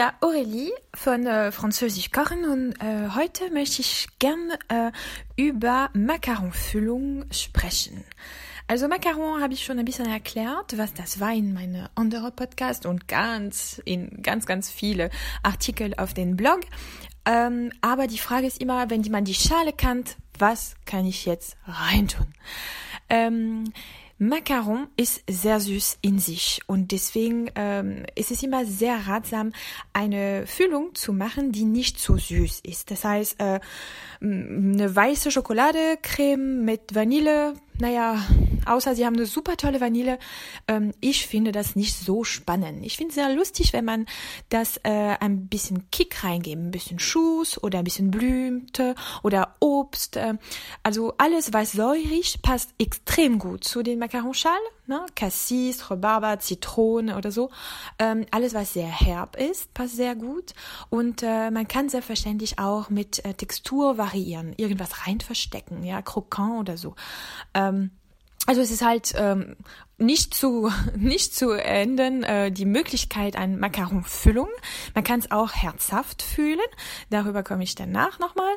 wieder Aurélie von äh, Französisch Kochen und äh, heute möchte ich gern äh, über Macaronfüllung sprechen. Also Macaron habe ich schon ein bisschen erklärt, was das war in meinem anderen Podcast und ganz in ganz ganz viele Artikel auf den Blog. Ähm, aber die Frage ist immer, wenn man die Schale kennt, was kann ich jetzt reintun? Ähm, Macaron ist sehr süß in sich und deswegen ähm, ist es immer sehr ratsam, eine Füllung zu machen, die nicht so süß ist. Das heißt, äh, eine weiße Schokoladecreme mit Vanille, naja, außer sie haben eine super tolle Vanille. Ähm, ich finde das nicht so spannend. Ich finde es sehr lustig, wenn man das äh, ein bisschen Kick reingeben, ein bisschen Schuss oder ein bisschen Blümte oder Obst. Äh, also alles, was säurig, passt extrem gut zu den Macaronschalen. Ne? Cassis, Rhabarber, Zitrone oder so. Ähm, alles, was sehr herb ist, passt sehr gut. Und äh, man kann selbstverständlich auch mit äh, Textur variieren, irgendwas rein verstecken, ja, Krokant oder so. Ähm, also es ist halt ähm, nicht zu nicht zu enden äh, die Möglichkeit an Macaronfüllung. Man kann es auch herzhaft fühlen. Darüber komme ich danach nochmal.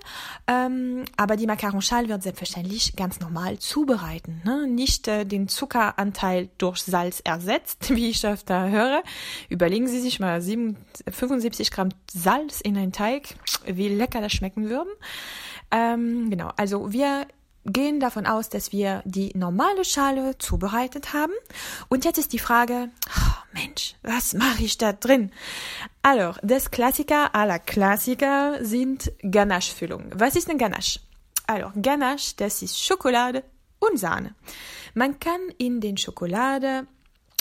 Ähm, aber die Macaronschale wird selbstverständlich ganz normal zubereiten. Ne? Nicht äh, den Zuckeranteil durch Salz ersetzt, wie ich öfter höre. Überlegen Sie sich mal 7, 75 Gramm Salz in einen Teig, wie lecker das schmecken würde. Ähm, genau. Also wir gehen davon aus, dass wir die normale Schale zubereitet haben. Und jetzt ist die Frage, oh Mensch, was mache ich da drin? Alors, das Klassiker aller Klassiker sind Ganache-Füllungen. Was ist eine Ganache? Alors, Ganache, das ist Schokolade und Sahne. Man kann in den Schokolade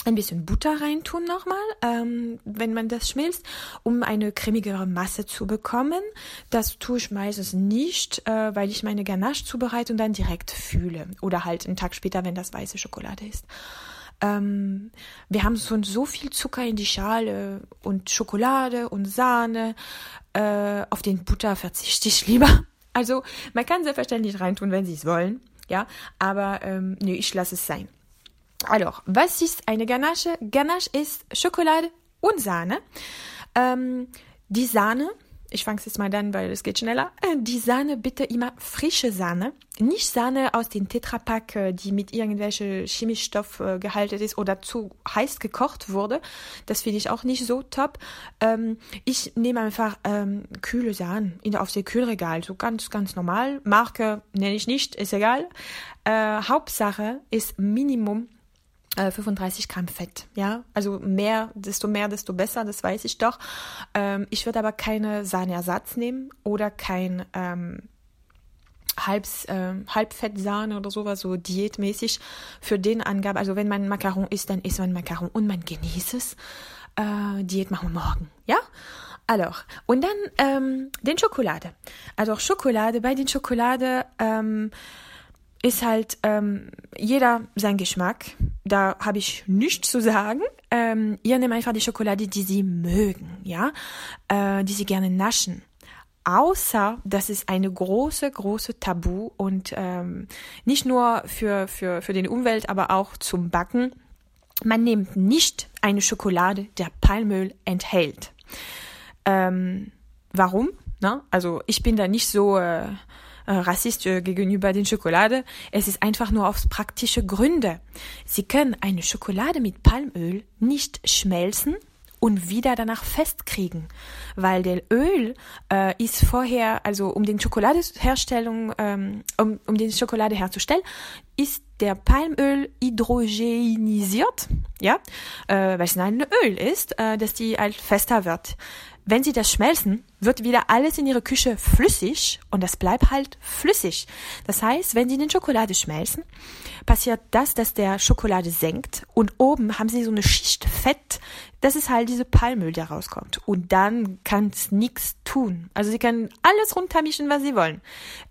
ein bisschen Butter reintun nochmal, ähm, wenn man das schmilzt, um eine cremigere Masse zu bekommen. Das tue ich meistens nicht, äh, weil ich meine Ganache zubereite und dann direkt fühle. Oder halt einen Tag später, wenn das weiße Schokolade ist. Ähm, wir haben schon so viel Zucker in die Schale und Schokolade und Sahne. Äh, auf den Butter verzichte ich lieber. Also man kann selbstverständlich reintun, wenn Sie es wollen. Ja, aber ähm, nee, ich lasse es sein. Alors, was ist eine Ganache? Ganache ist Schokolade und Sahne. Ähm, die Sahne, ich fange jetzt mal an, weil es geht schneller. Äh, die Sahne bitte immer frische Sahne, nicht Sahne aus den Tetrapack, äh, die mit irgendwelchen Chemistoff äh, gehalten ist oder zu heiß gekocht wurde. Das finde ich auch nicht so top. Ähm, ich nehme einfach ähm, kühle Sahne auf dem Kühlregal, so ganz, ganz normal. Marke nenne ich nicht, ist egal. Äh, Hauptsache ist Minimum 35 äh, Gramm Fett, ja, also mehr, desto mehr, desto besser, das weiß ich doch. Ähm, ich würde aber keine Sahneersatz nehmen oder kein ähm, Halbs, äh, Halbfettsahne oder sowas, so diätmäßig für den Angabe. Also wenn man Macaron isst, dann isst man Macaron und man genießt es. Äh, Diät machen wir morgen, ja? Alors, und dann ähm, den Schokolade. Also Schokolade, bei den Schokolade ähm, ist halt ähm, jeder sein Geschmack. Da habe ich nichts zu sagen. Ähm, ihr nehmt einfach die Schokolade, die sie mögen, ja, äh, die sie gerne naschen. Außer, das ist eine große, große Tabu und ähm, nicht nur für, für, für den Umwelt, aber auch zum Backen. Man nimmt nicht eine Schokolade, der Palmöl enthält. Ähm, warum? Na, also ich bin da nicht so äh, äh, Rassist äh, gegenüber den Schokolade. Es ist einfach nur aus praktische Gründe. Sie können eine Schokolade mit Palmöl nicht schmelzen und wieder danach festkriegen, weil der Öl äh, ist vorher, also um den Schokoladeherstellung, ähm, um, um den Schokolade herzustellen, ist der Palmöl hydrogenisiert, ja, äh, weil es ein Öl ist, äh, dass die halt fester wird. Wenn sie das schmelzen, wird wieder alles in ihrer Küche flüssig und das bleibt halt flüssig. Das heißt, wenn sie den Schokolade schmelzen, passiert das, dass der Schokolade senkt und oben haben sie so eine Schicht Fett. Das ist halt diese Palmöl, der rauskommt. Und dann kann es nichts tun. Also sie können alles runtermischen, was sie wollen.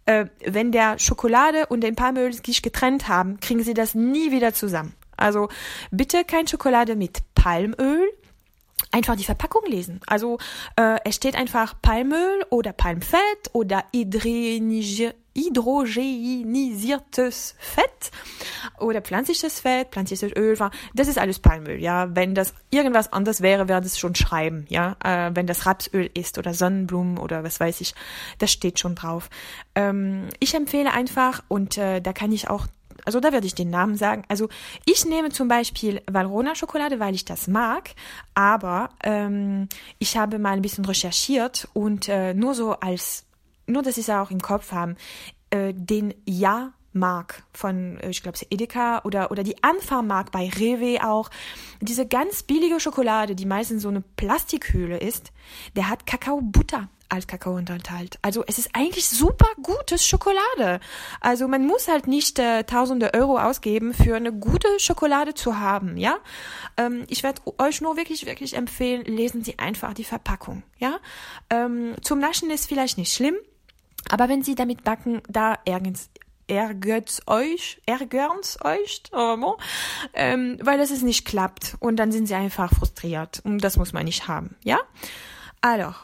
Äh, wenn der Schokolade und den Palmöl sich getrennt haben, kriegen sie das nie wieder zusammen. Also bitte kein Schokolade mit Palmöl einfach die Verpackung lesen. Also äh, es steht einfach Palmöl oder Palmfett oder hydrogenisiertes Fett oder pflanzliches Fett, pflanzliches Öl. Das ist alles Palmöl. Ja, wenn das irgendwas anderes wäre, wäre das schon schreiben. Ja, äh, wenn das Rapsöl ist oder Sonnenblumen oder was weiß ich, das steht schon drauf. Ähm, ich empfehle einfach und äh, da kann ich auch also da werde ich den Namen sagen. Also ich nehme zum Beispiel Valrhona Schokolade, weil ich das mag, aber ähm, ich habe mal ein bisschen recherchiert und äh, nur so als, nur dass Sie es auch im Kopf haben, äh, den Ja Mark von, äh, ich glaube, Edeka oder, oder die Anfahrmark bei Rewe auch. Diese ganz billige Schokolade, die meistens so eine Plastikhülle ist, der hat Kakaobutter als Kakao enthält. Also es ist eigentlich super gutes Schokolade. Also man muss halt nicht äh, tausende Euro ausgeben für eine gute Schokolade zu haben, ja. Ähm, ich werde euch nur wirklich, wirklich empfehlen, lesen Sie einfach die Verpackung, ja. Ähm, zum Naschen ist vielleicht nicht schlimm, aber wenn Sie damit backen, da ärgert ärgert euch, ärgert euch, ähm, weil es nicht klappt und dann sind sie einfach frustriert und das muss man nicht haben, ja? Also,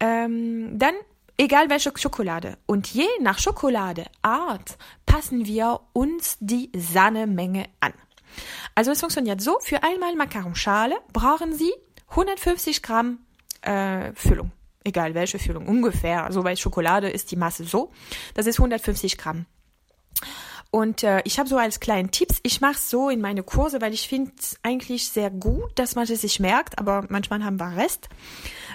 ähm, dann egal welche Schokolade. Und je nach Schokoladeart passen wir uns die Sahnemenge an. Also es funktioniert so, für einmal Macaronschale brauchen Sie 150 Gramm äh, Füllung. Egal welche Füllung, ungefähr. Also bei Schokolade ist die Masse so. Das ist 150 Gramm. Und äh, ich habe so als kleinen Tipps, ich mache so in meine Kurse, weil ich finde es eigentlich sehr gut, dass man es sich merkt, aber manchmal haben wir Rest.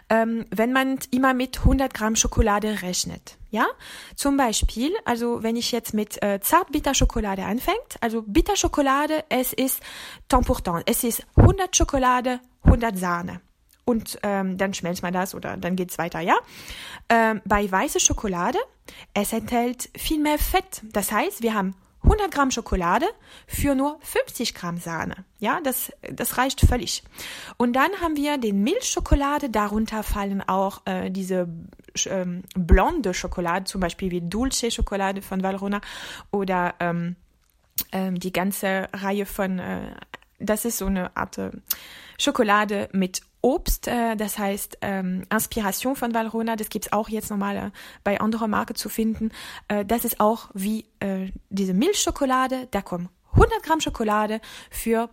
Ähm, wenn man immer mit 100 Gramm Schokolade rechnet, ja, zum Beispiel, also wenn ich jetzt mit äh, Zartbitterschokolade anfängt, also Bitterschokolade, es ist Tempourtant, es ist 100 Schokolade, 100 Sahne und ähm, dann schmelzt man das oder dann geht's weiter, ja. Ähm, bei weiße Schokolade, es enthält viel mehr Fett. Das heißt, wir haben 100 Gramm Schokolade für nur 50 Gramm Sahne. Ja, das, das reicht völlig. Und dann haben wir den Milchschokolade. Darunter fallen auch äh, diese ähm, blonde Schokolade, zum Beispiel wie Dulce Schokolade von Valrhona oder ähm, ähm, die ganze Reihe von, äh, das ist so eine Art äh, Schokolade mit Obst, äh, das heißt ähm, Inspiration von Valrhona, das gibt's auch jetzt nochmal äh, bei anderer Marke zu finden. Äh, das ist auch wie äh, diese Milchschokolade, da kommen 100 Gramm Schokolade für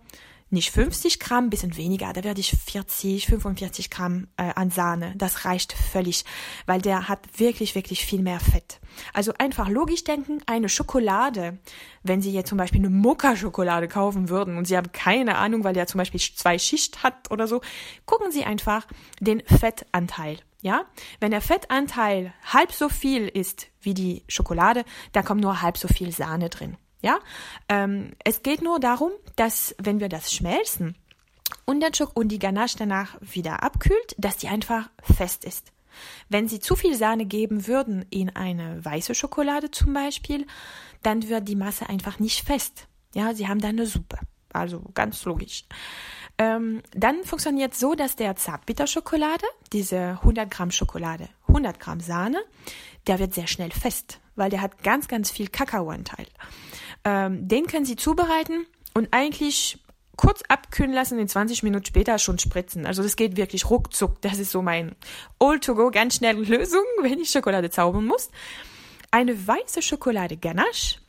nicht 50 Gramm, bisschen weniger, da werde ich 40, 45 Gramm äh, an Sahne. Das reicht völlig, weil der hat wirklich, wirklich viel mehr Fett. Also einfach logisch denken, eine Schokolade, wenn Sie jetzt zum Beispiel eine Mokka-Schokolade kaufen würden und Sie haben keine Ahnung, weil der zum Beispiel zwei Schicht hat oder so, gucken Sie einfach den Fettanteil. Ja, wenn der Fettanteil halb so viel ist wie die Schokolade, da kommt nur halb so viel Sahne drin. Ja, ähm, es geht nur darum, dass wenn wir das schmelzen und, der und die Ganache danach wieder abkühlt, dass die einfach fest ist. Wenn Sie zu viel Sahne geben würden in eine weiße Schokolade zum Beispiel, dann wird die Masse einfach nicht fest. Ja, Sie haben dann eine Suppe. Also ganz logisch. Ähm, dann funktioniert so, dass der Zartbitterschokolade, diese 100 Gramm Schokolade, 100 Gramm Sahne, der wird sehr schnell fest, weil der hat ganz, ganz viel Kakaoanteil. Ähm, den können Sie zubereiten und eigentlich kurz abkühlen lassen, in 20 Minuten später schon spritzen. Also das geht wirklich ruckzuck. Das ist so mein Old-to-go, ganz schnelle Lösung, wenn ich Schokolade zaubern muss. Eine weiße Schokolade Ganache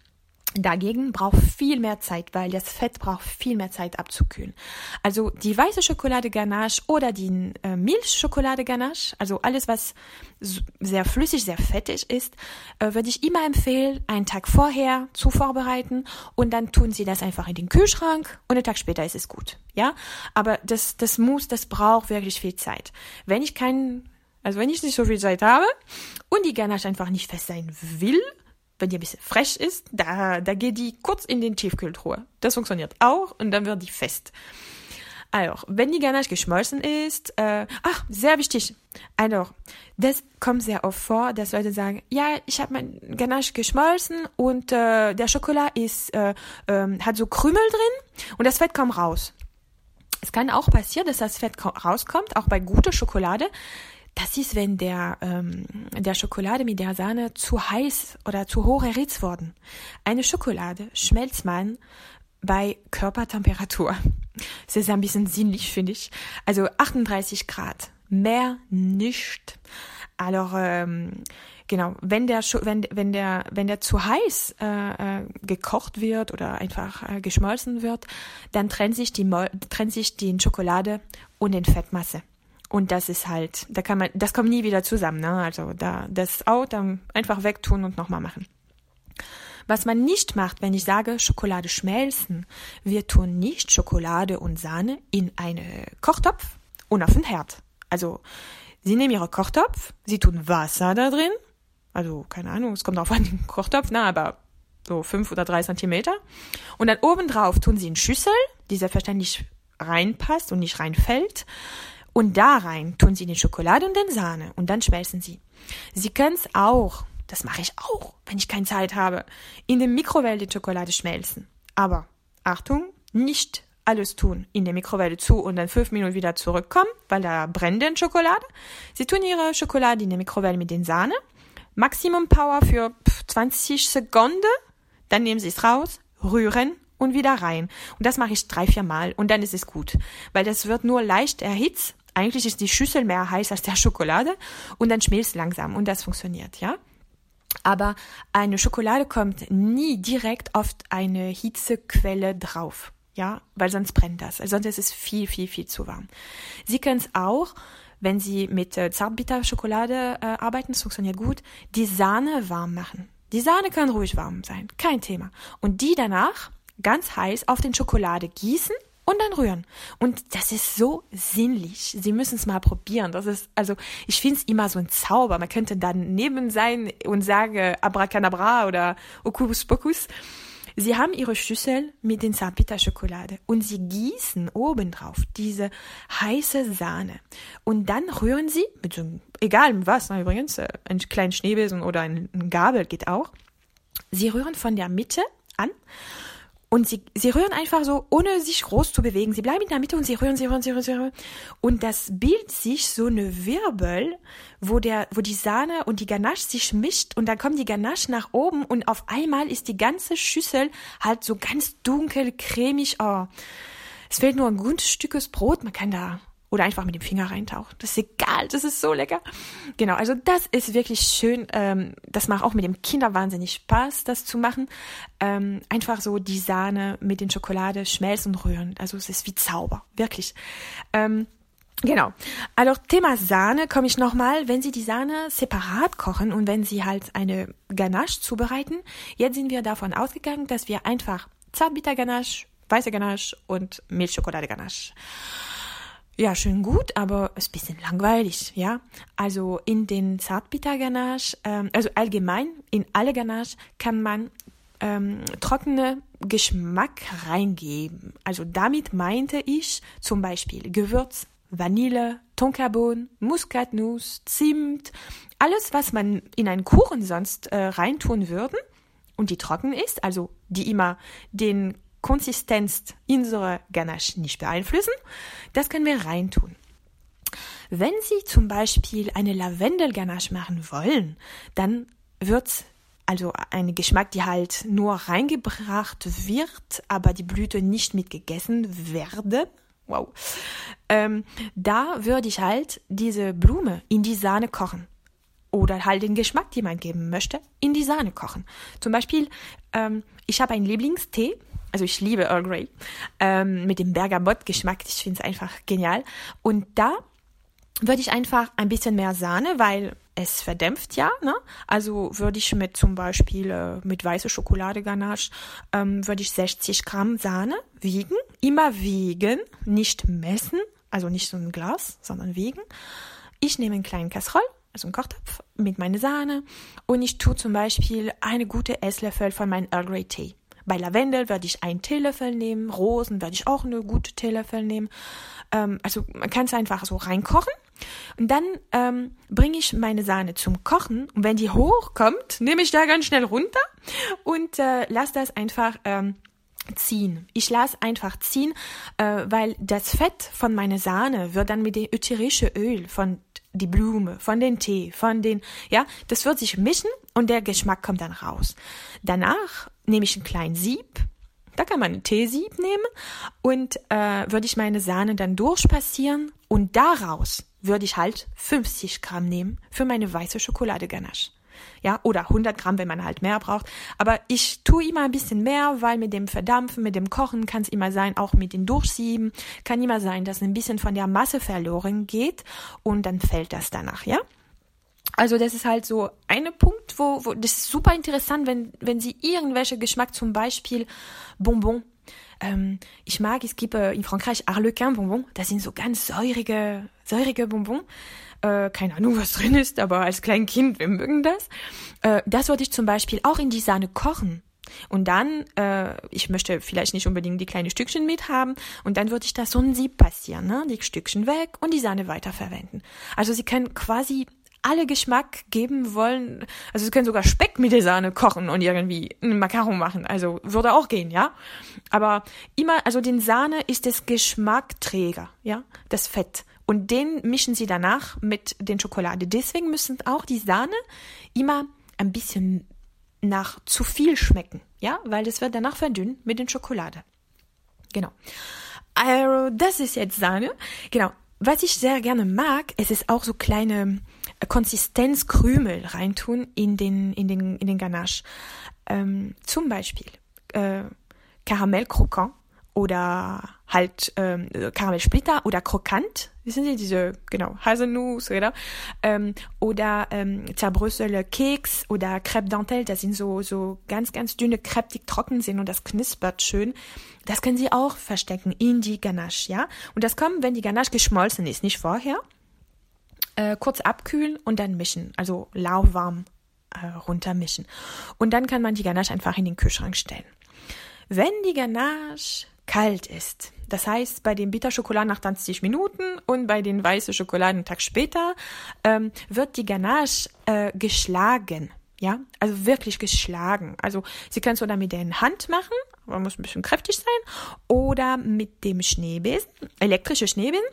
Dagegen braucht viel mehr Zeit, weil das Fett braucht viel mehr Zeit abzukühlen. Also die weiße Schokolade Ganache oder die äh, Milchschokolade Ganache, also alles, was sehr flüssig, sehr fettig ist, äh, würde ich immer empfehlen, einen Tag vorher zu vorbereiten und dann tun Sie das einfach in den Kühlschrank und einen Tag später ist es gut. Ja, aber das, das muss, das braucht wirklich viel Zeit. Wenn ich keinen also wenn ich nicht so viel Zeit habe und die Ganache einfach nicht fest sein will, wenn die ein bisschen fresh ist, da, da geht die kurz in den Tiefkühltruhe. Das funktioniert auch und dann wird die fest. Also, wenn die Ganache geschmolzen ist, äh, ach, sehr wichtig. Also, das kommt sehr oft vor, dass Leute sagen, ja, ich habe mein Ganache geschmolzen und äh, der Schokolade ist, äh, äh, hat so Krümel drin und das Fett kommt raus. Es kann auch passieren, dass das Fett rauskommt, auch bei guter Schokolade. Das ist, wenn der, ähm, der Schokolade mit der Sahne zu heiß oder zu hoch erhitzt worden. Eine Schokolade schmelzt man bei Körpertemperatur. Es ist ein bisschen sinnlich, finde ich. Also 38 Grad, mehr nicht. Alors, ähm, genau, wenn der, wenn, wenn der, wenn der zu heiß äh, äh, gekocht wird oder einfach äh, geschmolzen wird, dann trennt sich die, trennt sich die Schokolade und den Fettmasse. Und das ist halt, da kann man, das kommt nie wieder zusammen, ne? Also da, das dann einfach wegtun und nochmal machen. Was man nicht macht, wenn ich sage Schokolade schmelzen, wir tun nicht Schokolade und Sahne in einen Kochtopf und auf den Herd. Also, Sie nehmen Ihre Kochtopf, Sie tun Wasser da drin, also keine Ahnung, es kommt auf einen Kochtopf, na, aber so fünf oder drei Zentimeter. Und dann obendrauf tun Sie eine Schüssel, die selbstverständlich reinpasst und nicht reinfällt. Und da rein tun Sie die Schokolade und den Sahne und dann schmelzen Sie. Sie können es auch, das mache ich auch, wenn ich keine Zeit habe, in der Mikrowelle die Schokolade schmelzen. Aber Achtung, nicht alles tun, in der Mikrowelle zu und dann fünf Minuten wieder zurückkommen, weil da brennt denn Schokolade. Sie tun Ihre Schokolade in der Mikrowelle mit den Sahne. Maximum Power für 20 Sekunden. Dann nehmen Sie es raus, rühren und wieder rein. Und das mache ich drei, vier Mal und dann ist es gut. Weil das wird nur leicht erhitzt eigentlich ist die Schüssel mehr heiß als der Schokolade und dann schmilzt langsam und das funktioniert, ja. Aber eine Schokolade kommt nie direkt auf eine Hitzequelle drauf, ja, weil sonst brennt das. Also sonst ist es viel, viel, viel zu warm. Sie können es auch, wenn Sie mit äh, Zartbitterschokolade äh, arbeiten, das funktioniert gut, die Sahne warm machen. Die Sahne kann ruhig warm sein, kein Thema. Und die danach ganz heiß auf den Schokolade gießen und dann rühren. Und das ist so sinnlich. Sie müssen es mal probieren. Das ist, also, ich finde es immer so ein Zauber. Man könnte daneben sein und sagen Abracadabra oder Okus Pokus. Sie haben ihre Schüssel mit den Zartbitterschokolade und sie gießen obendrauf diese heiße Sahne. Und dann rühren sie mit so, egal was, na, übrigens, äh, ein kleinen Schneebesen oder ein Gabel geht auch. Sie rühren von der Mitte an und sie, sie rühren einfach so, ohne sich groß zu bewegen. Sie bleiben in der Mitte und sie rühren, sie rühren, sie rühren, sie rühren. Und das bildet sich so eine Wirbel, wo der, wo die Sahne und die Ganache sich mischt und dann kommt die Ganache nach oben und auf einmal ist die ganze Schüssel halt so ganz dunkel, cremig. Oh. Es fehlt nur ein gutes Stückes Brot. Man kann da oder einfach mit dem Finger reintauchen. Das ist egal, das ist so lecker. Genau, also das ist wirklich schön. Ähm, das macht auch mit dem Kinder wahnsinnig Spaß, das zu machen. Ähm, einfach so die Sahne mit den Schokolade schmelzen und rühren. Also es ist wie Zauber, wirklich. Ähm, Genau. Also Thema Sahne komme ich nochmal, wenn Sie die Sahne separat kochen und wenn Sie halt eine Ganache zubereiten. Jetzt sind wir davon ausgegangen, dass wir einfach Zartbitter-Ganache, weiße Ganache und Milchschokolade-Ganache ja, schön gut, aber ist ein bisschen langweilig, ja. Also in den Zartbitter-Ganache, ähm, also allgemein in alle Ganache kann man ähm, trockene Geschmack reingeben. Also damit meinte ich zum Beispiel Gewürz, Vanille, Tonkabohnen, Muskatnuss, Zimt, alles, was man in einen Kuchen sonst äh, reintun würde und die trocken ist, also die immer den Konsistenz unserer Ganache nicht beeinflussen, das können wir reintun. Wenn Sie zum Beispiel eine Lavendel-Ganache machen wollen, dann wird also ein Geschmack, die halt nur reingebracht wird, aber die Blüte nicht mitgegessen werden. Wow. Ähm, da würde ich halt diese Blume in die Sahne kochen. Oder halt den Geschmack, den man geben möchte, in die Sahne kochen. Zum Beispiel, ähm, ich habe einen Lieblingstee, also ich liebe Earl Grey, ähm, mit dem Bergamott-Geschmack. Ich finde es einfach genial. Und da würde ich einfach ein bisschen mehr Sahne, weil es verdämpft ja, ne? Also würde ich mit zum Beispiel äh, mit weiße Schokolade Ganache, ähm, würde ich 60 Gramm Sahne wiegen, immer wiegen, nicht messen, also nicht so ein Glas, sondern wiegen. Ich nehme einen kleinen Kasserol, also einen Kochtopf mit meiner Sahne und ich tue zum Beispiel eine gute Esslöffel von meinem Earl Grey Tee. Bei Lavendel würde ich einen Teelöffel nehmen, Rosen würde ich auch eine gute Teelöffel nehmen. Ähm, also man kann es einfach so reinkochen. Und dann ähm, bringe ich meine Sahne zum Kochen. Und wenn die hochkommt, nehme ich da ganz schnell runter und äh, lasse das einfach ähm, ziehen. Ich lasse einfach ziehen, äh, weil das Fett von meiner Sahne wird dann mit dem ätherischen Öl von die Blume, von den Tee, von den, ja, das wird sich mischen und der Geschmack kommt dann raus. Danach nehme ich einen kleinen Sieb, Da kann man ein Teesieb nehmen und äh, würde ich meine Sahne dann durchpassieren und daraus würde ich halt 50 Gramm nehmen für meine weiße Schokolade Ganache. Ja, oder 100 Gramm, wenn man halt mehr braucht. Aber ich tue immer ein bisschen mehr, weil mit dem Verdampfen, mit dem Kochen kann es immer sein, auch mit dem Durchsieben, kann immer sein, dass ein bisschen von der Masse verloren geht und dann fällt das danach, ja? Also das ist halt so eine Punkt, wo, wo das ist super interessant, wenn, wenn Sie irgendwelche Geschmack, zum Beispiel Bonbon, ähm, ich mag, es gibt äh, in Frankreich Arlequin Bonbon, das sind so ganz säurige, säurige Bonbon. Äh, keine Ahnung, was drin ist, aber als kleines Kind, wir mögen das. Äh, das würde ich zum Beispiel auch in die Sahne kochen. Und dann, äh, ich möchte vielleicht nicht unbedingt die kleinen Stückchen mit haben, und dann würde ich das so ein Sieb passieren, ne? die Stückchen weg und die Sahne weiterverwenden. Also Sie können quasi alle Geschmack geben wollen. Also sie können sogar Speck mit der Sahne kochen und irgendwie einen Makaron machen. Also würde auch gehen, ja. Aber immer, also den Sahne ist das Geschmackträger, ja, das Fett. Und den mischen sie danach mit den Schokolade. Deswegen müssen auch die Sahne immer ein bisschen nach zu viel schmecken, ja, weil es wird danach verdünnt mit den Schokolade. Genau. Also, das ist jetzt Sahne. Genau. Was ich sehr gerne mag, es ist auch so kleine Konsistenzkrümel reintun in den, in den, in den Ganache. Ähm, zum Beispiel äh, Karamellkrokant oder halt ähm, Karamellsplitter oder krokant, wissen Sie, diese, genau, Haselnuss oder, ähm, oder ähm, zerbröselte Keks oder Crêpe Dentelle, das sind so, so ganz, ganz dünne Crêpe, die trocken sind und das knispert schön. Das können Sie auch verstecken in die Ganache, ja. Und das kommt, wenn die Ganache geschmolzen ist, nicht vorher äh, kurz abkühlen und dann mischen, also lauwarm äh, runtermischen. Und dann kann man die Ganache einfach in den Kühlschrank stellen. Wenn die Ganache kalt ist, das heißt bei den Bitterschokoladen nach 20 Minuten und bei den weißen Schokoladen einen Tag später, ähm, wird die Ganache äh, geschlagen. Ja, also wirklich geschlagen. Also Sie können es oder mit der Hand machen, man muss ein bisschen kräftig sein, oder mit dem Schneebesen, elektrische Schneebesen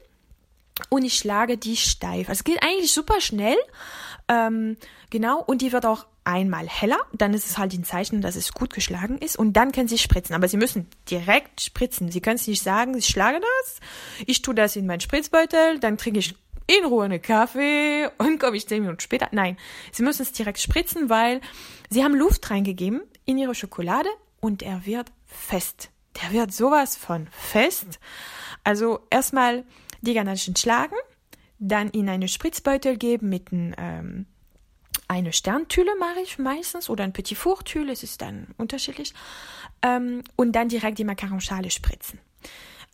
und ich schlage die steif. Also es geht eigentlich super schnell. Ähm, genau, und die wird auch einmal heller, dann ist es halt ein Zeichen, dass es gut geschlagen ist und dann können Sie spritzen. Aber Sie müssen direkt spritzen. Sie können es nicht sagen, ich schlage das, ich tue das in meinen Spritzbeutel, dann trinke ich in Ruhe einen Kaffee und komme ich zehn Minuten später. Nein, Sie müssen es direkt spritzen, weil Sie haben Luft reingegeben in Ihre Schokolade und er wird fest. Der wird sowas von fest. Also erstmal die Ganachen schlagen, dann in eine Spritzbeutel geben mit ein, ähm, eine Sterntülle mache ich meistens oder ein Petit Four Tülle, es ist dann unterschiedlich, ähm, und dann direkt die Macaronschale spritzen.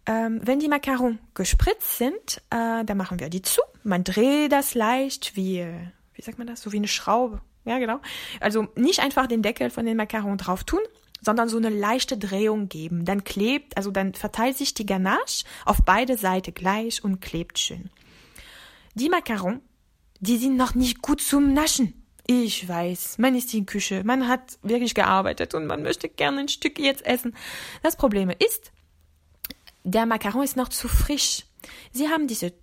Ähm, wenn die Macaron gespritzt sind, äh, dann machen wir die zu. Man dreht das leicht wie, wie sagt man das, so wie eine Schraube. Ja, genau. Also nicht einfach den Deckel von den Macaron drauf tun, sondern so eine leichte Drehung geben. Dann klebt, also dann verteilt sich die Ganache auf beide Seiten gleich und klebt schön. Die Macarons, die sind noch nicht gut zum Naschen. Ich weiß, man ist in Küche, man hat wirklich gearbeitet und man möchte gerne ein Stück jetzt essen. Das Problem ist, der Macaron ist noch zu frisch. Sie haben diese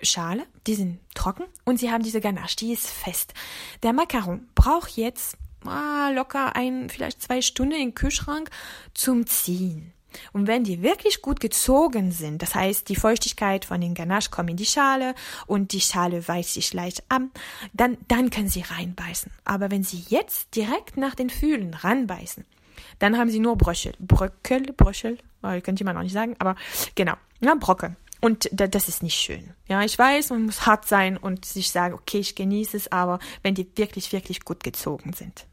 Schale, die sind trocken und sie haben diese Ganache, die ist fest. Der Macaron braucht jetzt ah, locker ein, vielleicht zwei Stunden im Kühlschrank zum Ziehen. Und wenn die wirklich gut gezogen sind, das heißt, die Feuchtigkeit von den Ganache kommt in die Schale und die Schale weicht sich leicht an, dann, dann können sie reinbeißen. Aber wenn sie jetzt direkt nach den Fühlen ranbeißen, dann haben sie nur Bröchel. Bröckel, Bröchel, oh, könnte man auch nicht sagen, aber genau, ja, Brocken. Und das ist nicht schön. Ja, ich weiß, man muss hart sein und sich sagen, okay, ich genieße es, aber wenn die wirklich, wirklich gut gezogen sind.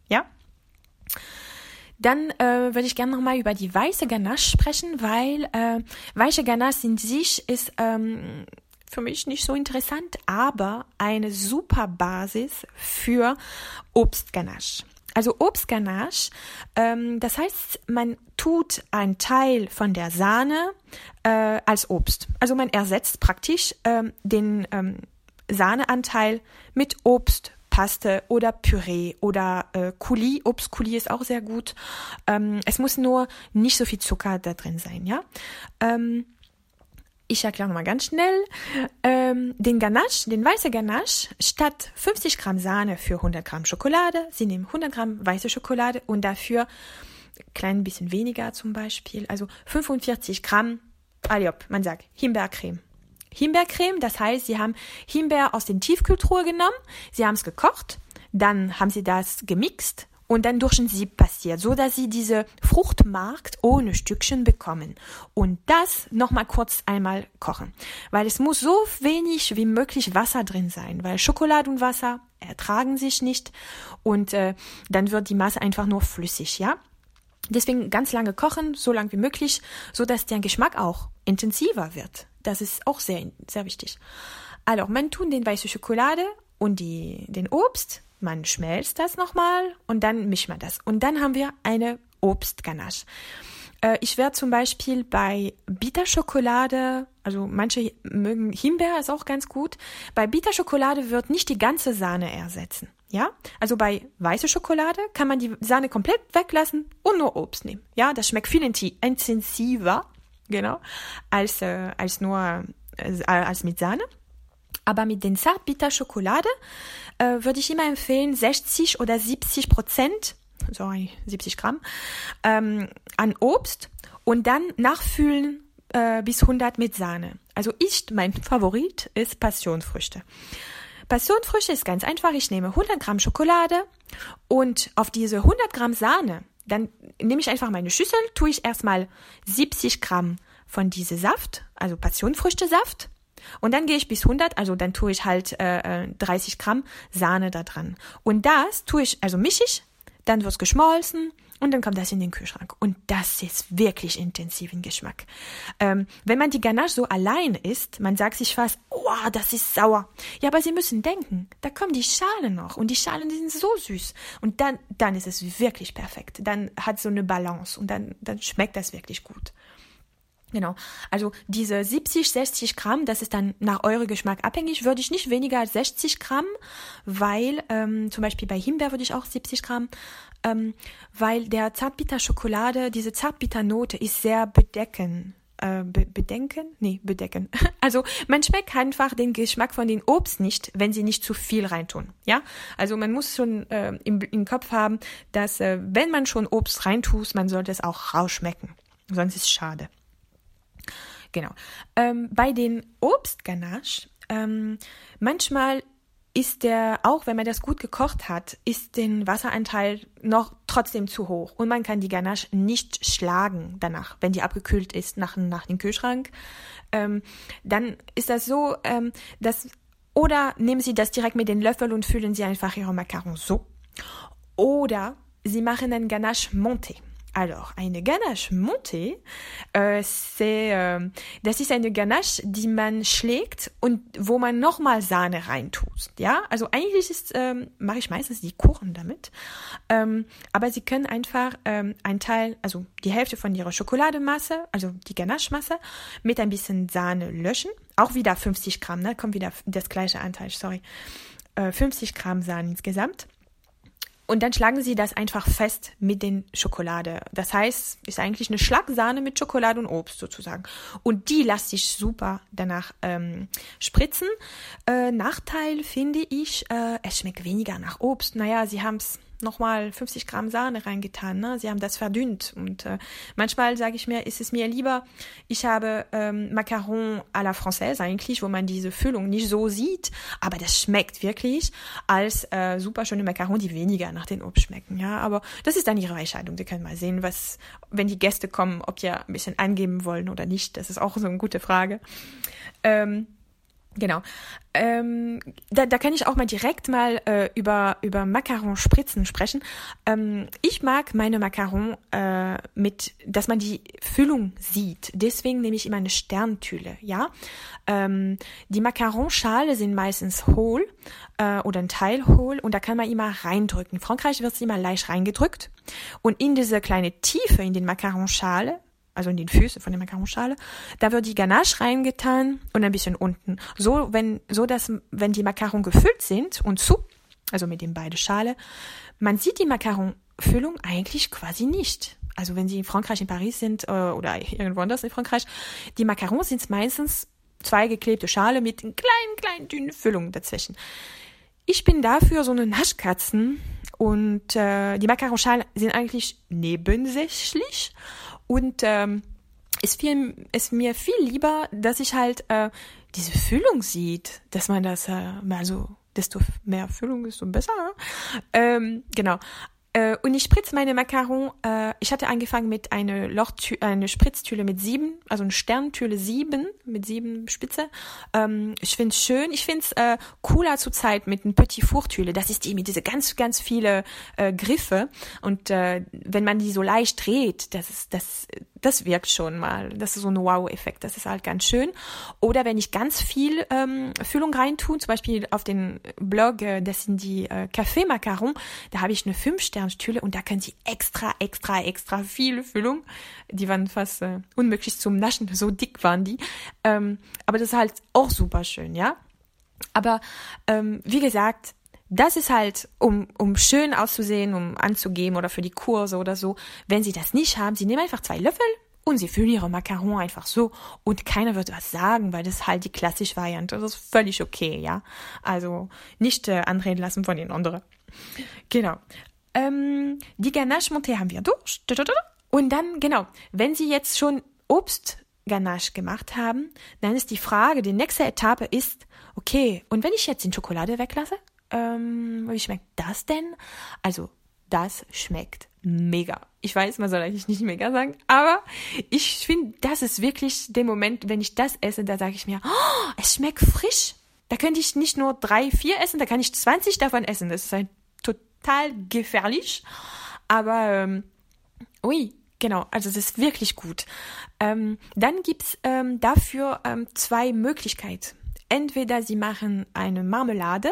Dann äh, würde ich gerne nochmal über die weiße Ganache sprechen, weil äh, weiße Ganache in sich ist ähm, für mich nicht so interessant, aber eine super Basis für Obstganache. Also Obstganache, ähm, das heißt, man tut einen Teil von der Sahne äh, als Obst. Also man ersetzt praktisch ähm, den ähm, Sahneanteil mit Obst, Paste oder Püree oder äh, Coulis. Obstcoulis ist auch sehr gut. Ähm, es muss nur nicht so viel Zucker da drin sein, ja. Ähm, ich erkläre nochmal ganz schnell. Ähm, den Ganache, den weißen Ganache, statt 50 Gramm Sahne für 100 Gramm Schokolade, Sie nehmen 100 Gramm weiße Schokolade und dafür klein bisschen weniger zum Beispiel, also 45 Gramm, Aliop, man sagt Himbeercreme. Himbeercreme, das heißt, sie haben Himbeer aus den Tiefkühltruhe genommen, sie haben es gekocht, dann haben sie das gemixt und dann durch ein Sieb passiert, so dass sie diese Fruchtmarkt ohne Stückchen bekommen. Und das nochmal kurz einmal kochen, weil es muss so wenig wie möglich Wasser drin sein, weil Schokolade und Wasser ertragen sich nicht und äh, dann wird die Masse einfach nur flüssig, ja? Deswegen ganz lange kochen, so lang wie möglich, so dass der Geschmack auch intensiver wird. Das ist auch sehr, sehr wichtig. Also, man tut den weiße Schokolade und die, den Obst man schmelzt das nochmal und dann mischt man das. Und dann haben wir eine Obstganache. Äh, ich werde zum Beispiel bei Bitterschokolade, also manche mögen Himbeer, ist auch ganz gut. Bei Bitterschokolade wird nicht die ganze Sahne ersetzen. Ja, also bei weißer Schokolade kann man die Sahne komplett weglassen und nur Obst nehmen. Ja, das schmeckt viel intensiver, genau, als, äh, als nur äh, als mit Sahne. Aber mit den Zartbitter-Schokolade äh, würde ich immer empfehlen, 60 oder 70 Prozent, sorry, 70 Gramm, ähm, an Obst und dann nachfüllen äh, bis 100 mit Sahne. Also ich, mein Favorit ist Passionsfrüchte. Passionsfrüchte ist ganz einfach. Ich nehme 100 Gramm Schokolade und auf diese 100 Gramm Sahne, dann nehme ich einfach meine Schüssel, tue ich erstmal 70 Gramm von diesem Saft, also Passionsfrüchtesaft, und dann gehe ich bis 100, also dann tue ich halt äh, 30 äh, Gramm Sahne da dran. Und das tue ich, also mische ich, dann wird's geschmolzen und dann kommt das in den Kühlschrank. Und das ist wirklich intensiv im Geschmack. Ähm, wenn man die Ganache so allein isst, man sagt sich fast, oh, das ist sauer. Ja, aber Sie müssen denken, da kommen die Schalen noch und die Schalen, die sind so süß. Und dann, dann ist es wirklich perfekt. Dann hat so eine Balance und dann, dann schmeckt das wirklich gut. Genau. Also diese 70, 60 Gramm, das ist dann nach eurem Geschmack abhängig, würde ich nicht weniger als 60 Gramm, weil ähm, zum Beispiel bei Himbeer würde ich auch 70 Gramm, ähm, weil der Zartbitter-Schokolade, diese Zartbitter-Note ist sehr bedecken. Äh, be bedenken? Nee, bedecken. Also man schmeckt einfach den Geschmack von den Obst nicht, wenn sie nicht zu viel reintun. Ja, also man muss schon äh, im, im Kopf haben, dass äh, wenn man schon Obst reintut, man sollte es auch rausschmecken. Sonst ist es schade. Genau. Ähm, bei den Obstganache, ähm, manchmal ist der, auch wenn man das gut gekocht hat, ist den Wasseranteil noch trotzdem zu hoch. Und man kann die Ganache nicht schlagen danach, wenn die abgekühlt ist nach, nach dem Kühlschrank. Ähm, dann ist das so, ähm, dass, oder nehmen Sie das direkt mit den Löffel und füllen Sie einfach Ihre Macarons so. Oder Sie machen einen Ganache Monté. Alors, eine Ganache montée, äh, äh, das ist eine Ganache, die man schlägt und wo man nochmal Sahne reintut. Ja, also eigentlich ist, ähm, mache ich meistens die Kuchen damit. Ähm, aber Sie können einfach ähm, ein Teil, also die Hälfte von Ihrer Schokolademasse, also die Ganache-Masse, mit ein bisschen Sahne löschen. Auch wieder 50 Gramm, ne? Kommt wieder das gleiche Anteil, sorry. Äh, 50 Gramm Sahne insgesamt. Und dann schlagen sie das einfach fest mit den Schokolade. Das heißt, ist eigentlich eine Schlagsahne mit Schokolade und Obst sozusagen. Und die lasse sich super danach ähm, spritzen. Äh, Nachteil finde ich, äh, es schmeckt weniger nach Obst. Naja, sie haben es nochmal 50 Gramm Sahne reingetan. Ne? Sie haben das verdünnt. Und äh, manchmal sage ich mir, ist es mir lieber, ich habe ähm, Macaron à la Française eigentlich, wo man diese Füllung nicht so sieht, aber das schmeckt wirklich, als äh, super schöne Macaron, die weniger nach den Obst schmecken. Ja, aber das ist dann ihre Entscheidung. Sie können mal sehen, was, wenn die Gäste kommen, ob die ein bisschen angeben wollen oder nicht. Das ist auch so eine gute Frage. Ähm, Genau. Ähm, da, da kann ich auch mal direkt mal äh, über über Macaron-Spritzen sprechen. Ähm, ich mag meine Macaron äh, mit, dass man die Füllung sieht. Deswegen nehme ich immer eine Sterntülle. Ja, ähm, die Macaron-Schale sind meistens hohl äh, oder ein Teil hohl und da kann man immer reindrücken. In Frankreich wird es immer leicht reingedrückt und in diese kleine Tiefe in den Macaron-Schale also in den Füßen von der Macaronschale. Da wird die Ganache reingetan und ein bisschen unten. So, wenn, so dass, wenn die Macaron gefüllt sind und zu, also mit den beiden Schale, man sieht die Macaronfüllung eigentlich quasi nicht. Also wenn Sie in Frankreich, in Paris sind, äh, oder irgendwo anders in Frankreich, die Macarons sind meistens zwei geklebte Schale mit kleinen, kleinen, dünnen Füllungen dazwischen. Ich bin dafür so eine Naschkatzen und äh, die Macaronschalen sind eigentlich nebensächlich und ähm, ist viel ist mir viel lieber, dass ich halt äh, diese Füllung sieht, dass man das äh, mal desto mehr Füllung, desto besser. Ähm, genau. Äh, und ich spritze meine Macaron. Äh, ich hatte angefangen mit einer Lochtü eine Spritztüle mit sieben, also eine Sterntüle sieben mit sieben Spitze. Ähm, ich finde es schön. Ich finde es äh, cooler zurzeit mit einem Petit Fourtüle. Das ist die mit diese ganz ganz viele äh, Griffe und äh, wenn man die so leicht dreht, das ist das das wirkt schon mal. Das ist so ein Wow-Effekt. Das ist halt ganz schön. Oder wenn ich ganz viel ähm, Füllung reintue, zum Beispiel auf den Blog, äh, das sind die äh, Café Macaron, da habe ich eine 5-Stern-Stühle und da können Sie extra, extra, extra viel Füllung. Die waren fast äh, unmöglich zum Naschen, so dick waren die. Ähm, aber das ist halt auch super schön, ja. Aber ähm, wie gesagt, das ist halt, um, um schön auszusehen, um anzugeben oder für die Kurse oder so. Wenn Sie das nicht haben, Sie nehmen einfach zwei Löffel und Sie füllen Ihre Macaron einfach so und keiner wird was sagen, weil das ist halt die klassische Variante. Das ist völlig okay, ja. Also nicht äh, anreden lassen von den anderen. Genau. Ähm, die Ganache Monté haben wir durch. Und dann, genau, wenn Sie jetzt schon Obst Ganache gemacht haben, dann ist die Frage, die nächste Etappe ist, okay, und wenn ich jetzt die Schokolade weglasse? Ähm, wie schmeckt das denn? Also, das schmeckt mega. Ich weiß, man soll eigentlich nicht mega sagen, aber ich finde, das ist wirklich der Moment, wenn ich das esse, da sage ich mir, oh, es schmeckt frisch. Da könnte ich nicht nur drei, vier essen, da kann ich 20 davon essen. Das ist halt total gefährlich. Aber, ähm, ui, genau, also das ist wirklich gut. Ähm, dann gibt's ähm, dafür ähm, zwei Möglichkeiten. Entweder Sie machen eine Marmelade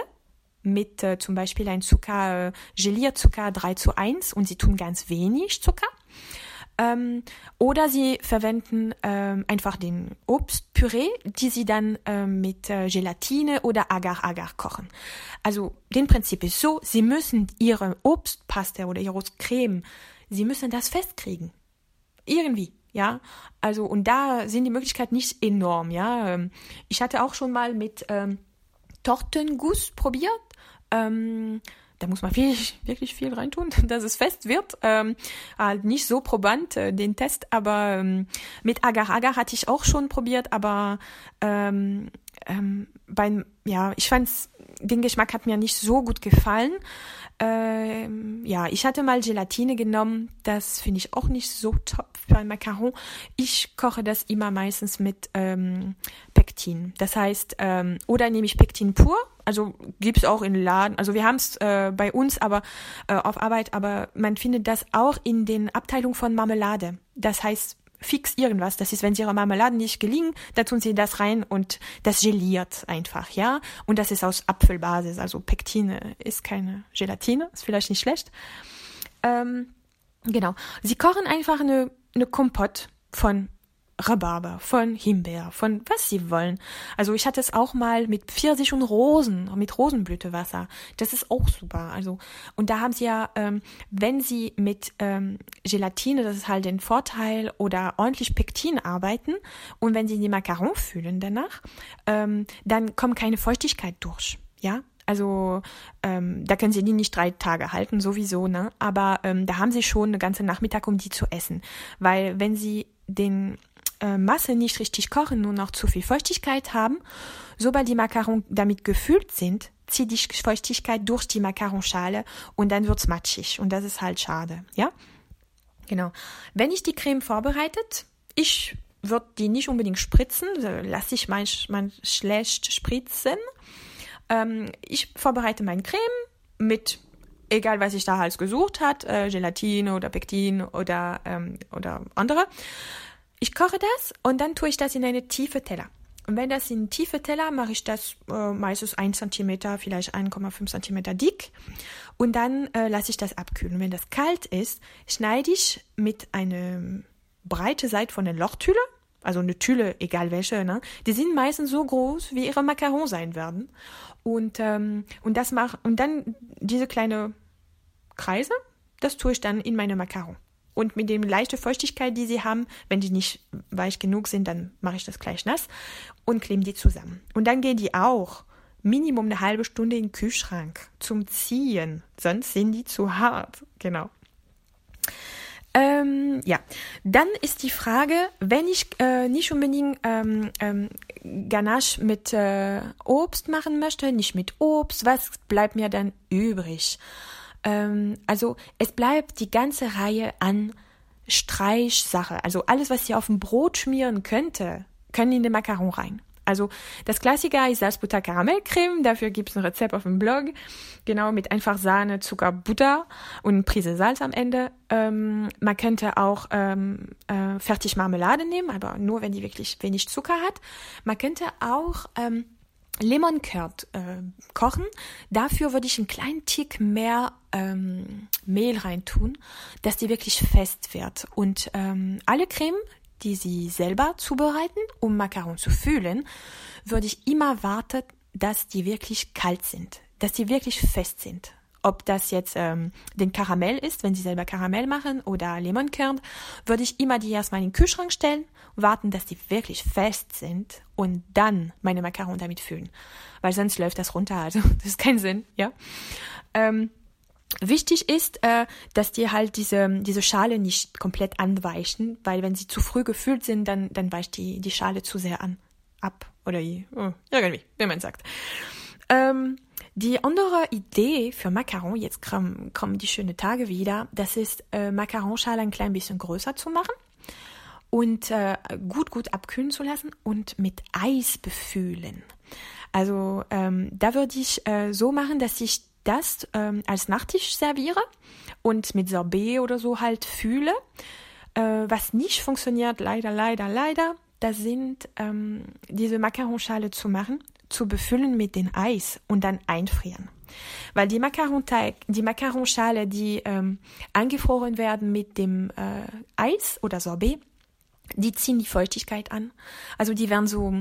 mit äh, zum Beispiel ein Zucker, äh, Gelierzucker 3 zu 1 und sie tun ganz wenig Zucker. Ähm, oder sie verwenden ähm, einfach den Obstpüree, die sie dann ähm, mit äh, Gelatine oder Agar-Agar kochen. Also, den Prinzip ist so, sie müssen ihre Obstpaste oder ihre Creme, sie müssen das festkriegen. Irgendwie. Ja, also, und da sind die Möglichkeiten nicht enorm, ja. Ähm, ich hatte auch schon mal mit ähm, Tortenguss probiert. Ähm, da muss man viel, wirklich viel reintun, dass es fest wird. Ähm, halt nicht so probant, äh, den Test, aber ähm, mit Agar-Agar hatte ich auch schon probiert, aber ähm, ähm, beim, ja, ich fand's, den Geschmack hat mir nicht so gut gefallen. Ähm, ja, ich hatte mal Gelatine genommen, das finde ich auch nicht so top für ein Macaron. Ich koche das immer meistens mit ähm, Pektin. Das heißt, ähm, oder nehme ich Pektin pur, also gibt's auch in Laden, also wir haben's äh, bei uns, aber äh, auf Arbeit, aber man findet das auch in den Abteilungen von Marmelade. Das heißt fix irgendwas. Das ist, wenn sie ihre Marmelade nicht gelingen, da tun sie das rein und das geliert einfach, ja. Und das ist aus Apfelbasis, also Pektine ist keine Gelatine, ist vielleicht nicht schlecht. Ähm, genau. Sie kochen einfach eine, eine Kompott von Rhabarber, von Himbeer, von was sie wollen. Also ich hatte es auch mal mit Pfirsich und Rosen, mit Rosenblütewasser. Das ist auch super. Also und da haben sie ja, ähm, wenn sie mit ähm, Gelatine, das ist halt den Vorteil, oder ordentlich Pektin arbeiten und wenn sie die Macaron fühlen danach, ähm, dann kommt keine Feuchtigkeit durch. Ja, also ähm, da können sie die nicht drei Tage halten, sowieso, ne? Aber ähm, da haben sie schon eine ganze Nachmittag, um die zu essen. Weil wenn sie den äh, Masse nicht richtig kochen, nur noch zu viel Feuchtigkeit haben, sobald die Macarons damit gefüllt sind, zieht die Feuchtigkeit durch die Macaronschale und dann wird's matschig und das ist halt schade, ja? Genau. Wenn ich die Creme vorbereitet, ich würde die nicht unbedingt spritzen, lasse ich manchmal schlecht spritzen. Ähm, ich vorbereite meine Creme mit egal was ich da halt gesucht hat, äh, Gelatine oder Pektin oder ähm, oder andere. Ich koche das und dann tue ich das in eine tiefe Teller. Und wenn das in tiefe Teller, mache ich das äh, meistens 1 cm, vielleicht 1,5 cm dick. Und dann äh, lasse ich das abkühlen. Wenn das kalt ist, schneide ich mit einer breite Seite von der Lochtüle, also eine Tüle, egal welche, ne? die sind meistens so groß, wie ihre Macarons sein werden. Und, ähm, und das mach, und dann diese kleine Kreise, das tue ich dann in meine Macarons. Und mit dem leichte Feuchtigkeit, die sie haben, wenn die nicht weich genug sind, dann mache ich das gleich nass und klebe die zusammen. Und dann gehen die auch Minimum eine halbe Stunde in den Kühlschrank zum Ziehen, sonst sind die zu hart. Genau. Ähm, ja, dann ist die Frage, wenn ich äh, nicht unbedingt ähm, ähm, Ganache mit äh, Obst machen möchte, nicht mit Obst, was bleibt mir dann übrig? Ähm, also es bleibt die ganze Reihe an Streichsache. Also alles, was ihr auf dem Brot schmieren könnte, können in den Macaron rein. Also das Klassiker ist Salzbutter Karamellcreme. Dafür gibt es ein Rezept auf dem Blog. Genau mit einfach Sahne, Zucker, Butter und eine Prise Salz am Ende. Ähm, man könnte auch ähm, äh, fertig Marmelade nehmen, aber nur wenn die wirklich wenig Zucker hat. Man könnte auch ähm, Lemon Curd äh, kochen. Dafür würde ich einen kleinen Tick mehr ähm, Mehl reintun, dass die wirklich fest wird. Und ähm, alle Creme, die Sie selber zubereiten, um Macaron zu füllen, würde ich immer warten, dass die wirklich kalt sind, dass die wirklich fest sind. Ob das jetzt ähm, den Karamell ist, wenn Sie selber Karamell machen oder Lemonkern, würde ich immer die erstmal in den Kühlschrank stellen, warten, dass die wirklich fest sind und dann meine Macaron damit füllen. Weil sonst läuft das runter, also das ist kein Sinn, ja. Ähm, Wichtig ist, äh, dass die halt diese, diese Schale nicht komplett anweichen, weil wenn sie zu früh gefüllt sind, dann, dann weicht die, die Schale zu sehr an. Ab. Oder oh, irgendwie, wie man sagt. Ähm, die andere Idee für Macaron, jetzt kommen, kommen die schönen Tage wieder, das ist, äh, Macaronschale ein klein bisschen größer zu machen und äh, gut, gut abkühlen zu lassen und mit Eis befüllen. Also ähm, da würde ich äh, so machen, dass ich das ähm, als Nachtisch serviere und mit Sorbet oder so halt fühle. Äh, was nicht funktioniert, leider, leider, leider, das sind ähm, diese Macaronschale zu machen, zu befüllen mit dem Eis und dann einfrieren. Weil die Macaronteig, die Macaronschale, die ähm, eingefroren werden mit dem äh, Eis oder Sorbet, die ziehen die Feuchtigkeit an. Also die werden so,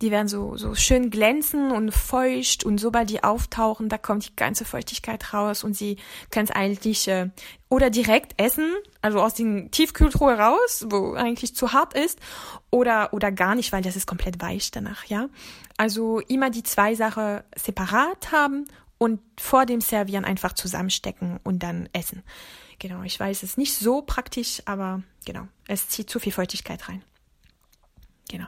die werden so, so schön glänzen und feucht und sobald die auftauchen, da kommt die ganze Feuchtigkeit raus und sie können es eigentlich äh, oder direkt essen, also aus den Tiefkühltruhe raus, wo eigentlich zu hart ist, oder, oder gar nicht, weil das ist komplett weich danach, ja. Also immer die zwei Sachen separat haben und vor dem Servieren einfach zusammenstecken und dann essen. Genau, ich weiß, es ist nicht so praktisch, aber genau, es zieht zu viel Feuchtigkeit rein. Genau.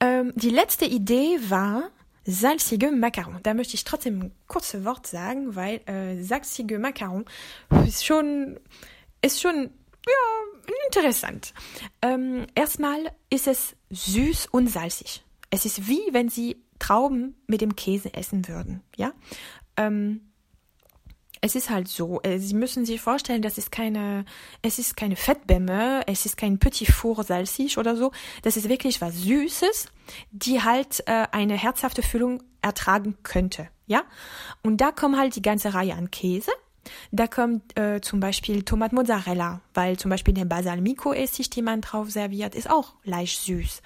Ähm, die letzte Idee war salzige Macaron. Da möchte ich trotzdem ein kurzes Wort sagen, weil äh, salzige Macaron ist schon, ist schon, ja, interessant. Ähm, erstmal ist es süß und salzig. Es ist wie wenn Sie Trauben mit dem Käse essen würden, ja. Ähm, es ist halt so, äh, Sie müssen sich vorstellen, das ist keine, es ist keine Fettbämme, es ist kein Petit Four salzig oder so. Das ist wirklich was Süßes, die halt äh, eine herzhafte Füllung ertragen könnte, ja. Und da kommen halt die ganze Reihe an Käse. Da kommt äh, zum Beispiel Tomat Mozzarella, weil zum Beispiel der Balsamico-Essig, den man drauf serviert, ist auch leicht süß.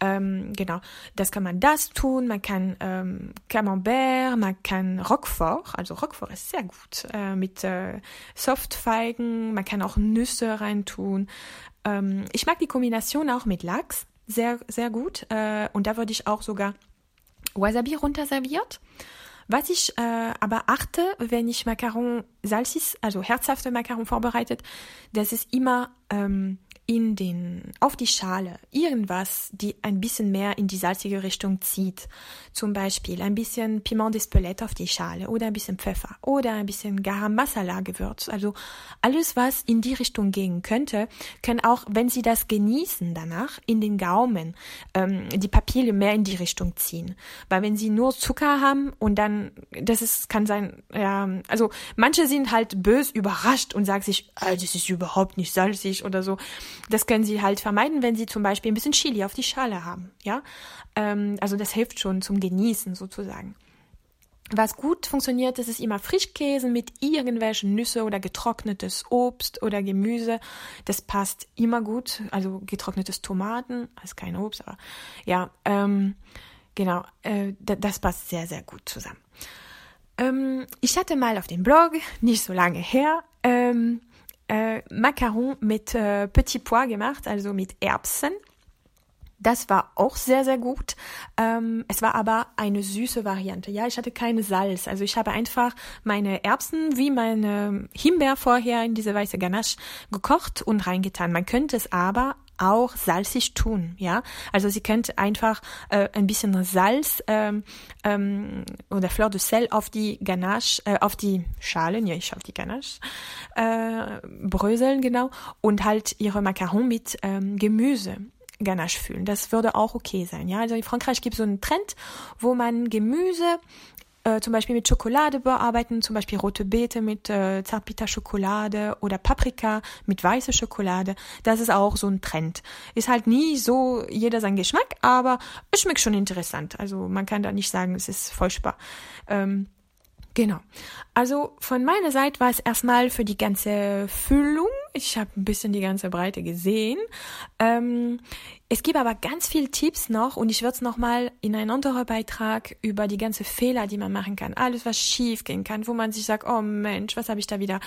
Ähm, genau, das kann man das tun. Man kann ähm, Camembert, man kann Roquefort, also Roquefort ist sehr gut äh, mit äh, Softfeigen. Man kann auch Nüsse reintun. Ähm, ich mag die Kombination auch mit Lachs sehr sehr gut äh, und da würde ich auch sogar Wasabi runterserviert. Was ich äh, aber achte, wenn ich Macaron salzig, also herzhafte Macaron vorbereitet, das ist immer ähm, in den, auf die Schale irgendwas, die ein bisschen mehr in die salzige Richtung zieht. Zum Beispiel ein bisschen Piment d'Espelette auf die Schale oder ein bisschen Pfeffer oder ein bisschen Garam Masala Gewürz. Also alles, was in die Richtung gehen könnte, kann auch, wenn Sie das genießen danach, in den Gaumen ähm, die Papille mehr in die Richtung ziehen. Weil wenn Sie nur Zucker haben und dann, das ist, kann sein, ja, also manche sind halt bös überrascht und sagen sich, ah, das ist überhaupt nicht salzig oder so. Das können Sie halt vermeiden, wenn Sie zum Beispiel ein bisschen Chili auf die Schale haben. Ja, ähm, also das hilft schon zum Genießen sozusagen. Was gut funktioniert, das ist immer Frischkäse mit irgendwelchen Nüsse oder getrocknetes Obst oder Gemüse. Das passt immer gut. Also getrocknetes Tomaten, also kein Obst, aber ja, ähm, genau, äh, das passt sehr, sehr gut zusammen. Ähm, ich hatte mal auf dem Blog, nicht so lange her, ähm, äh, Macaron mit äh, Petit Pois gemacht, also mit Erbsen. Das war auch sehr, sehr gut. Ähm, es war aber eine süße Variante. Ja, ich hatte keine Salz. Also ich habe einfach meine Erbsen wie meine Himbeer vorher in diese weiße Ganache gekocht und reingetan. Man könnte es aber auch salzig tun, ja. Also sie könnt einfach äh, ein bisschen Salz ähm, ähm, oder Fleur de Sel auf die Ganache, äh, auf die Schalen, ja, ich auf die Ganache äh, bröseln genau und halt ihre Macaron mit ähm, Gemüse Ganache fühlen. Das würde auch okay sein. Ja, also in Frankreich gibt es so einen Trend, wo man Gemüse äh, zum Beispiel mit Schokolade bearbeiten, zum Beispiel rote Beete mit äh, Zartbitterschokolade oder Paprika mit weißer Schokolade. Das ist auch so ein Trend. Ist halt nie so jeder sein Geschmack, aber es schmeckt schon interessant. Also man kann da nicht sagen, es ist furchtbar. Ähm, Genau. Also von meiner Seite war es erstmal für die ganze Füllung. Ich habe ein bisschen die ganze Breite gesehen. Ähm, es gibt aber ganz viele Tipps noch und ich würde es nochmal in einen anderen Beitrag über die ganze Fehler, die man machen kann, alles was schief gehen kann, wo man sich sagt, oh Mensch, was habe ich da wieder?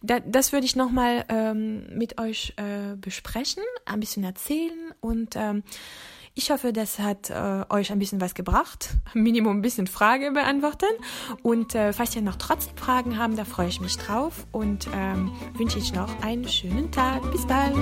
Da, das würde ich nochmal ähm, mit euch äh, besprechen, ein bisschen erzählen und ähm, ich hoffe, das hat äh, euch ein bisschen was gebracht. Minimum ein bisschen Frage beantworten. Und äh, falls ihr noch trotzdem Fragen haben, da freue ich mich drauf und ähm, wünsche ich noch einen schönen Tag. Bis bald.